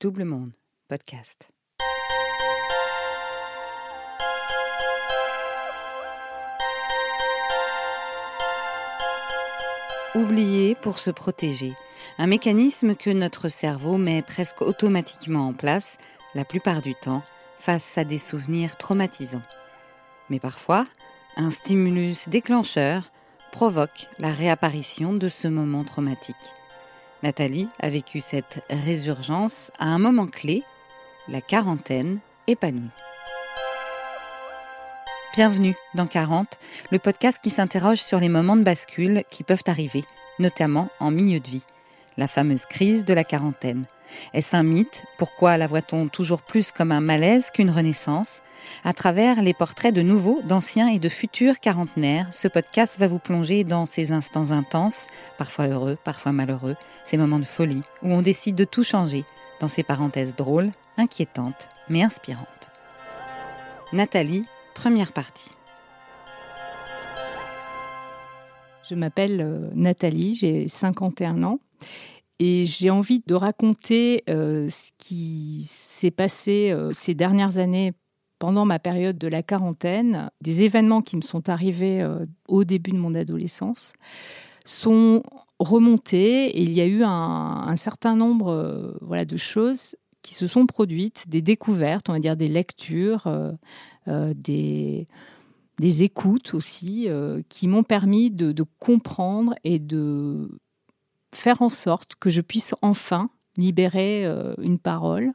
Double Monde, podcast. Oublier pour se protéger, un mécanisme que notre cerveau met presque automatiquement en place, la plupart du temps, face à des souvenirs traumatisants. Mais parfois, un stimulus déclencheur provoque la réapparition de ce moment traumatique. Nathalie a vécu cette résurgence à un moment clé, la quarantaine épanouie. Bienvenue dans 40, le podcast qui s'interroge sur les moments de bascule qui peuvent arriver, notamment en milieu de vie, la fameuse crise de la quarantaine. Est-ce un mythe? Pourquoi la voit-on toujours plus comme un malaise qu'une renaissance? À travers les portraits de nouveaux, d'anciens et de futurs quarantenaires, ce podcast va vous plonger dans ces instants intenses, parfois heureux, parfois malheureux, ces moments de folie où on décide de tout changer, dans ces parenthèses drôles, inquiétantes, mais inspirantes. Nathalie, première partie. Je m'appelle euh, Nathalie, j'ai 51 ans et j'ai envie de raconter euh, ce qui s'est passé euh, ces dernières années pendant ma période de la quarantaine, des événements qui me sont arrivés au début de mon adolescence sont remontés et il y a eu un, certain nombre de choses qui se sont produites, des découvertes, on va dire des lectures, des, des écoutes aussi, qui m'ont permis de, de comprendre et de faire en sorte que je puisse enfin libérer euh, une parole.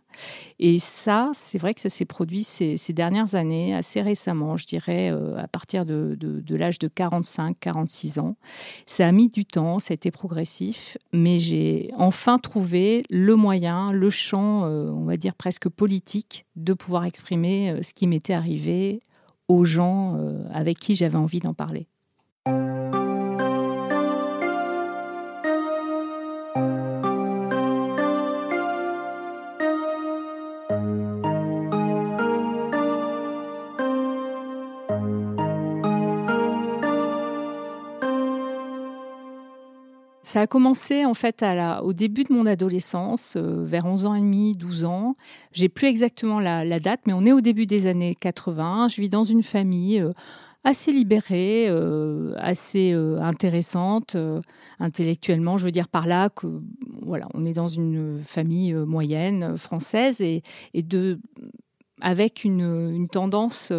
Et ça, c'est vrai que ça s'est produit ces, dernières années, assez récemment, je dirais, euh, à partir de, l'âge de 45-46 ans. Ça a mis du temps, ça a été progressif, mais j'ai enfin trouvé le moyen, le champ, euh, on va dire presque politique, de pouvoir exprimer ce qui m'était arrivé aux gens avec qui j'avais envie d'en parler. Ça a commencé en fait au début de mon adolescence, euh, vers 11 ans et demi, 12 ans. J'ai plus exactement la, date, mais on est au début des années 80. Je vis dans une famille euh, assez libérée, euh, assez intéressante intellectuellement. Je veux dire par là que voilà, on est dans une famille moyenne française et, avec une tendance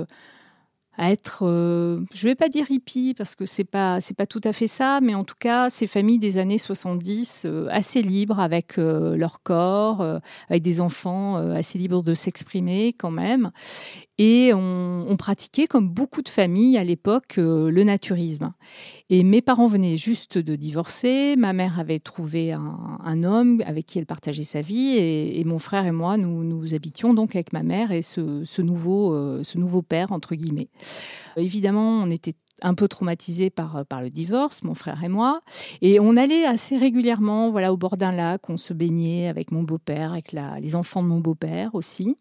à être, euh, je vais pas dire hippie parce que c'est pas c'est pas tout à fait ça, mais en tout cas ces familles des années 70 euh, assez libres avec euh, leur corps, avec des enfants assez libres de s'exprimer quand même, et on, pratiquait, comme beaucoup de familles à l'époque, euh, le naturisme. Et mes parents venaient juste de divorcer. Ma mère avait trouvé un, homme avec qui elle partageait sa vie. Et, mon frère et moi, nous, nous habitions donc avec ma mère et ce, nouveau, euh, ce nouveau père, entre guillemets. Évidemment, on était un peu traumatisés par, euh, par le divorce, mon frère et moi. Et on allait assez régulièrement voilà, au bord d'un lac, on se baignait avec mon beau-père, avec les enfants de mon beau-père aussi.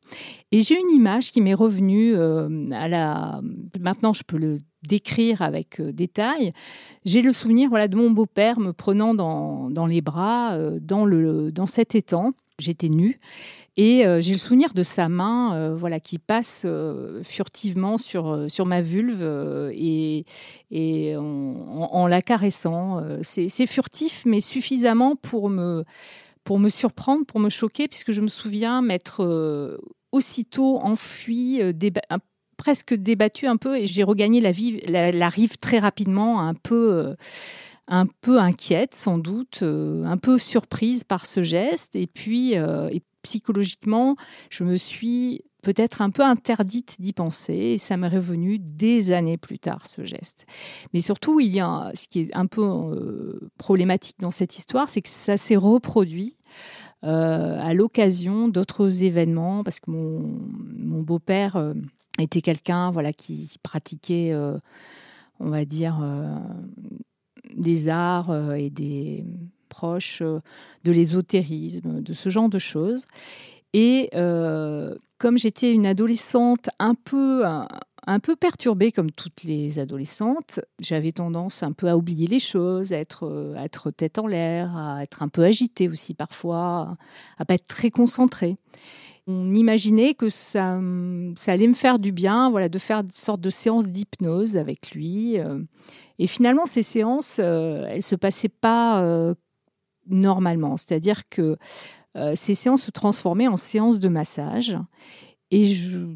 Et j'ai une image qui m'est revenue euh, à la... Maintenant, je peux le décrire avec euh, détail. J'ai le souvenir voilà, de mon beau-père me prenant dans, dans les bras dans, le, dans cet étang. J'étais nue et euh, j'ai le souvenir de sa main, euh, voilà, qui passe euh, furtivement sur sur ma vulve et en, la caressant. C'est furtif, mais suffisamment pour me pour me surprendre, pour me choquer, puisque je me souviens m'être aussitôt enfui, presque débattu un peu, et j'ai regagné la, rive très rapidement, un peu un peu inquiète sans doute, un peu surprise par ce geste, et puis, psychologiquement, je me suis peut-être un peu interdite d'y penser et ça m'est revenu des années plus tard ce geste. Mais surtout, il y a ce qui est un peu euh, problématique dans cette histoire, c'est que ça s'est reproduit euh, à l'occasion d'autres événements parce que mon, beau-père euh, était quelqu'un voilà qui pratiquait on va dire des arts et des proche euh, de l'ésotérisme, de ce genre de choses. Et euh, comme j'étais une adolescente un peu, un peu perturbée comme toutes les adolescentes. J'avais tendance un peu à oublier les choses, à être, tête en l'air, à être un peu agitée aussi parfois, à pas être très concentrée. On imaginait que ça, allait me faire du bien, voilà, de faire une sorte de séance d'hypnose avec lui. Et finalement, ces séances, elles se passaient pas normalement. C'est-à-dire que ces séances se transformaient en séances de massage. Et je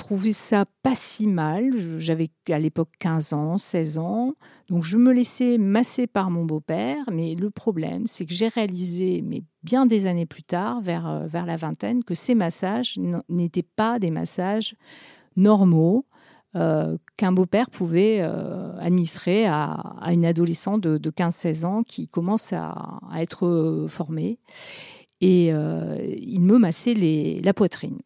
trouvais ça pas si mal. J'avais à l'époque 15 ans, 16 ans. Donc je me laissais masser par mon beau-père. Mais le problème, c'est que j'ai réalisé, mais bien des années plus tard, vers, euh, vers la vingtaine, que ces massages n'étaient pas des massages normaux. Euh, qu'un beau-père pouvait euh, administrer à, une adolescente de, 15-16 ans qui commence à, être formée. Et il me massait la poitrine.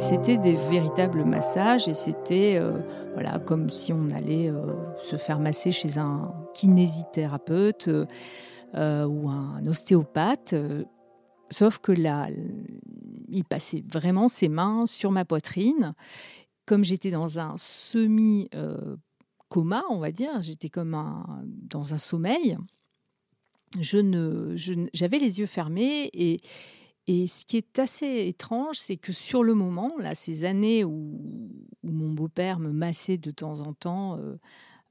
C'était des véritables massages et c'était euh, voilà comme si on allait euh, se faire masser chez un kinésithérapeute euh, ou un ostéopathe. sauf que là, il passait vraiment ses mains sur ma poitrine. Comme j'étais dans un semi coma, on va dire, j'étais comme dans un sommeil. Je ne, j'avais les yeux fermés et et ce qui est assez étrange, c'est que sur le moment, là, ces années où, mon beau-père me massait de temps en temps, euh,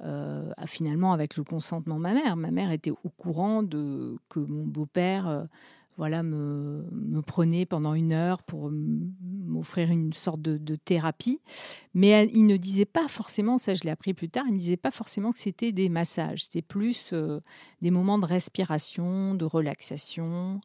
euh, finalement avec le consentement de ma mère, ma mère était au courant de que mon beau-père, euh, voilà, me, prenait pendant une heure pour m'offrir une sorte de, thérapie, mais il ne disait pas forcément, ça je l'ai appris plus tard, il ne disait pas forcément que c'était des massages, c'était plus des moments de respiration, de relaxation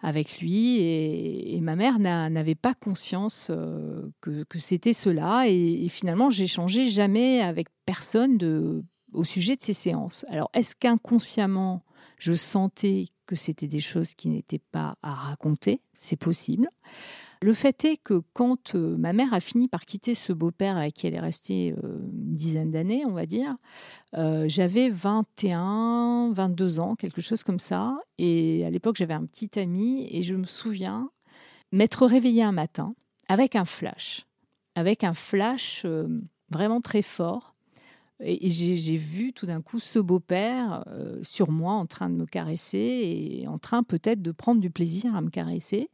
avec lui et, ma mère n'avait pas conscience euh, que, c'était cela et, finalement j'ai changé jamais avec personne au sujet de ces séances. Alors est-ce qu'inconsciemment je sentais que c'était des choses qui n'étaient pas à raconter? C'est possible. Le fait est que quand euh, ma mère a fini par quitter ce beau-père avec qui elle est restée euh, une dizaine d'années, on va dire, euh, j'avais 21, 22 ans, quelque chose comme ça. Et à l'époque, j'avais un petit ami et je me souviens m'être réveillée un matin avec un flash, avec un flash vraiment très fort. Et, j'ai vu tout d'un coup ce beau-père sur moi en train de me caresser et en train peut-être de prendre du plaisir à me caresser.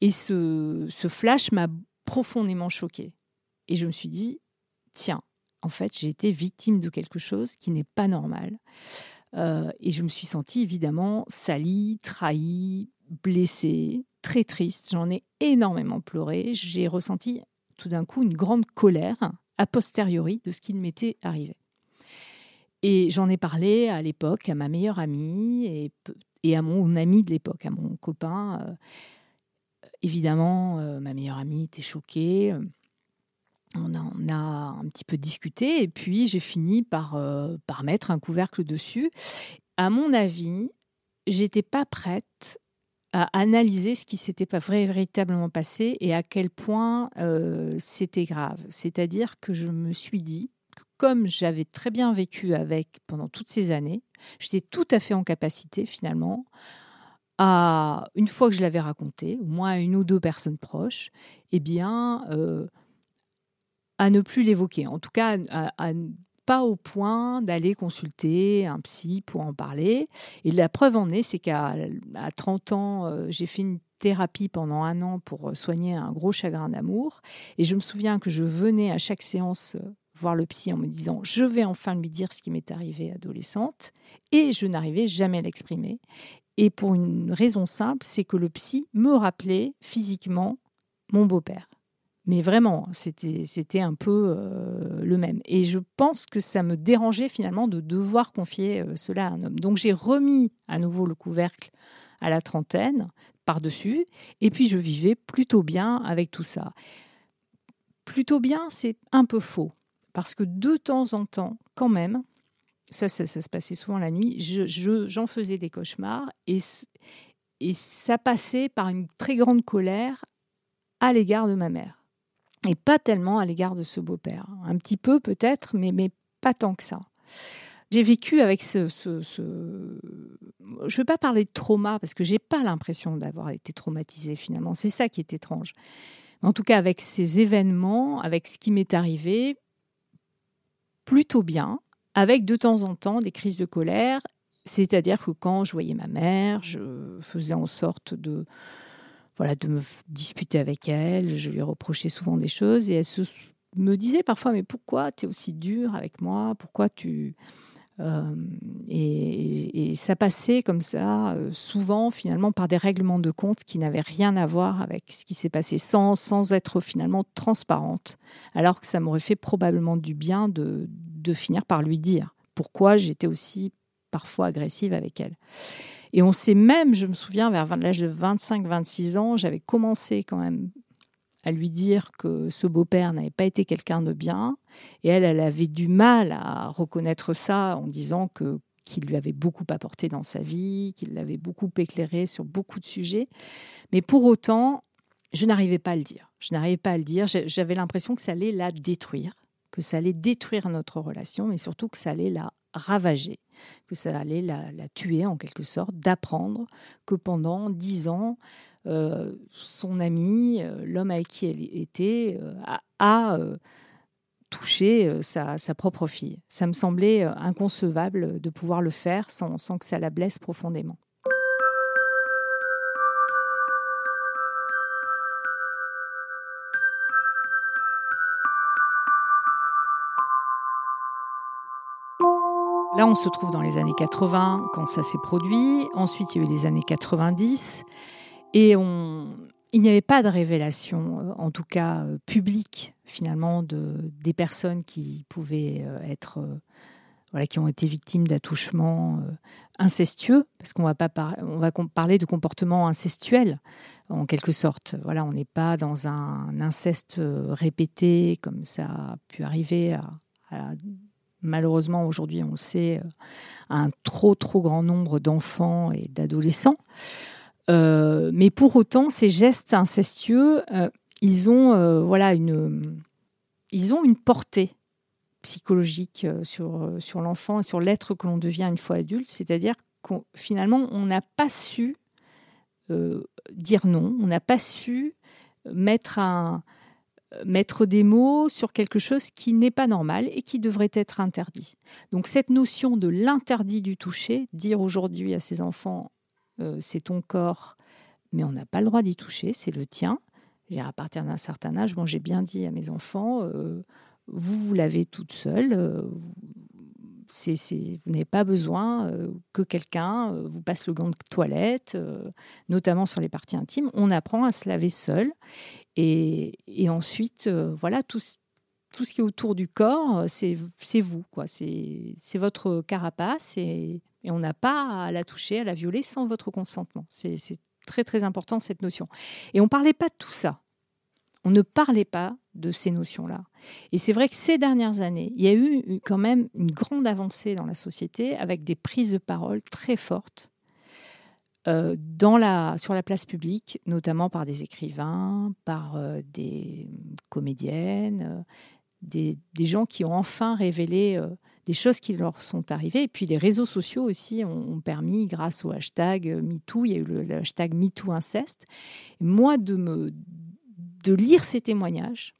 Et ce, flash m'a profondément choquée. Et je me suis dit, tiens, en fait, j'ai été victime de quelque chose qui n'est pas normal. Euh, et je me suis sentie évidemment salie, trahie, blessée, très triste. J'en ai énormément pleuré. J'ai ressenti tout d'un coup une grande colère a posteriori de ce qui m'était arrivé. Et j'en ai parlé à l'époque à ma meilleure amie et, et à mon ami de l'époque, à mon copain. Euh, Évidemment, euh, ma meilleure amie était choquée. On a, un petit peu discuté et puis j'ai fini par, euh, par mettre un couvercle dessus. À mon avis, j'étais pas prête à analyser ce qui s'était pas véritablement passé et à quel point euh, c'était grave. C'est-à-dire que je me suis dit que comme j'avais très bien vécu avec pendant toutes ces années, j'étais tout à fait en capacité finalement à, une fois que je l'avais raconté, au moins à une ou deux personnes proches, eh bien, euh, à ne plus l'évoquer. En tout cas, à, pas au point d'aller consulter un psy pour en parler. Et la preuve en est, c'est qu'à 30 ans, euh, j'ai fait une thérapie pendant un an pour soigner un gros chagrin d'amour. Et je me souviens que je venais à chaque séance euh, voir le psy en me disant je vais enfin lui dire ce qui m'est arrivé adolescente et je n'arrivais jamais à l'exprimer et pour une raison simple, c'est que le psy me rappelait physiquement mon beau-père. Mais vraiment, c'était un peu euh, le même. Et je pense que ça me dérangeait finalement de devoir confier euh, cela à un homme. Donc j'ai remis à nouveau le couvercle à la trentaine par-dessus, et puis je vivais plutôt bien avec tout ça. Plutôt bien, c'est un peu faux, parce que de temps en temps, quand même, ça, ça, se passait souvent la nuit, j'en je, faisais des cauchemars et, et ça passait par une très grande colère à l'égard de ma mère. Et pas tellement à l'égard de ce beau-père. Un petit peu peut-être, mais, mais pas tant que ça. j'ai vécu avec ce, ce, ce... je ne veux pas parler de trauma parce que j'ai pas l'impression d'avoir été traumatisée finalement. C'est ça qui est étrange. En tout cas, avec ces événements, avec ce qui m'est arrivé, plutôt bien, avec de temps en temps des crises de colère. C'est-à-dire que quand je voyais ma mère, je faisais en sorte de, voilà, de me disputer avec elle. Je lui reprochais souvent des choses et elle me disait parfois Mais pourquoi tu es aussi dur avec moi? Pourquoi tu. Euh, et, ça passait comme ça, euh, souvent finalement par des règlements de compte qui n'avaient rien à voir avec ce qui s'est passé, sans, sans être finalement transparente, alors que ça m'aurait fait probablement du bien de, de finir par lui dire pourquoi j'étais aussi parfois agressive avec elle. Et on sait même, je me souviens, vers l'âge de 25-26 ans, j'avais commencé quand même à lui dire que ce beau-père n'avait pas été quelqu'un de bien. Et elle, elle avait du mal à reconnaître ça en disant que qu'il lui avait beaucoup apporté dans sa vie, qu'il l'avait beaucoup éclairé sur beaucoup de sujets. Mais pour autant, je n'arrivais pas à le dire. Je n'arrivais pas à le dire. J'avais l'impression que ça allait la détruire, que ça allait détruire notre relation, mais surtout que ça allait la ravager, que ça allait la, tuer en quelque sorte, d'apprendre que pendant dix ans, euh, son ami, euh, l'homme avec qui elle était, euh, a, touché sa, propre fille. Ça me semblait inconcevable de pouvoir le faire sans que ça la blesse profondément. Là, on se trouve dans les années 80 quand ça s'est produit. Ensuite, il y a eu les années 90. Et il n'y avait pas de révélation, euh, en tout cas euh, publique, finalement, de, des personnes qui pouvaient euh, être, voilà, qui ont été victimes d'attouchements incestueux, parce qu'on va pas on va parler de comportements incestuels, en quelque sorte. Voilà, on n'est pas dans un inceste répété comme ça a pu arriver à, malheureusement aujourd'hui, on sait, à un trop trop grand nombre d'enfants et d'adolescents. Euh, mais pour autant, ces gestes incestueux, euh, ils ont euh, voilà une, ils ont une portée psychologique sur, sur l'enfant et sur l'être que l'on devient une fois adulte. C'est-à-dire que finalement, on n'a pas su dire non, on n'a pas su mettre, un, mettre des mots sur quelque chose qui n'est pas normal et qui devrait être interdit. Donc cette notion de l'interdit du toucher, dire aujourd'hui à ses enfants euh, c'est ton corps, mais on n'a pas le droit d'y toucher, c'est le tien. À partir d'un certain âge, bon, j'ai bien dit à mes enfants, euh, vous, vous l'avez toute seule. Euh, vous n'avez pas besoin que quelqu'un vous passe le gant de toilette, notamment sur les parties intimes. On apprend à se laver seul. Et, ensuite, voilà, tout, ce qui est autour du corps, c'est vous. quoi. C'est votre carapace. Et et on n'a pas à la toucher, à la violer sans votre consentement. C'est très très important cette notion. Et on ne parlait pas de tout ça. On ne parlait pas de ces notions-là. Et c'est vrai que ces dernières années, il y a eu quand même une grande avancée dans la société avec des prises de parole très fortes euh, sur la place publique, notamment par des écrivains, par euh, des comédiennes, euh, des, gens qui ont enfin révélé des choses qui leur sont arrivées. Et puis les réseaux sociaux aussi ont, permis, grâce au hashtag MeToo, il y a eu le, hashtag MeTooInceste, moi de, me, de lire ces témoignages,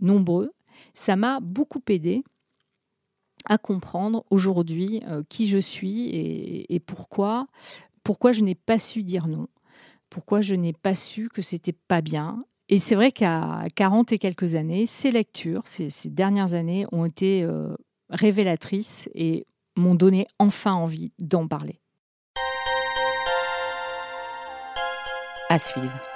nombreux, ça m'a beaucoup aidé à comprendre aujourd'hui qui je suis et, pourquoi, pourquoi je n'ai pas su dire non, pourquoi je n'ai pas su que c'était pas bien. Et c'est vrai qu'à 40 et quelques années, ces lectures, ces, dernières années, ont été euh, révélatrices et m'ont donné enfin envie d'en parler. À suivre.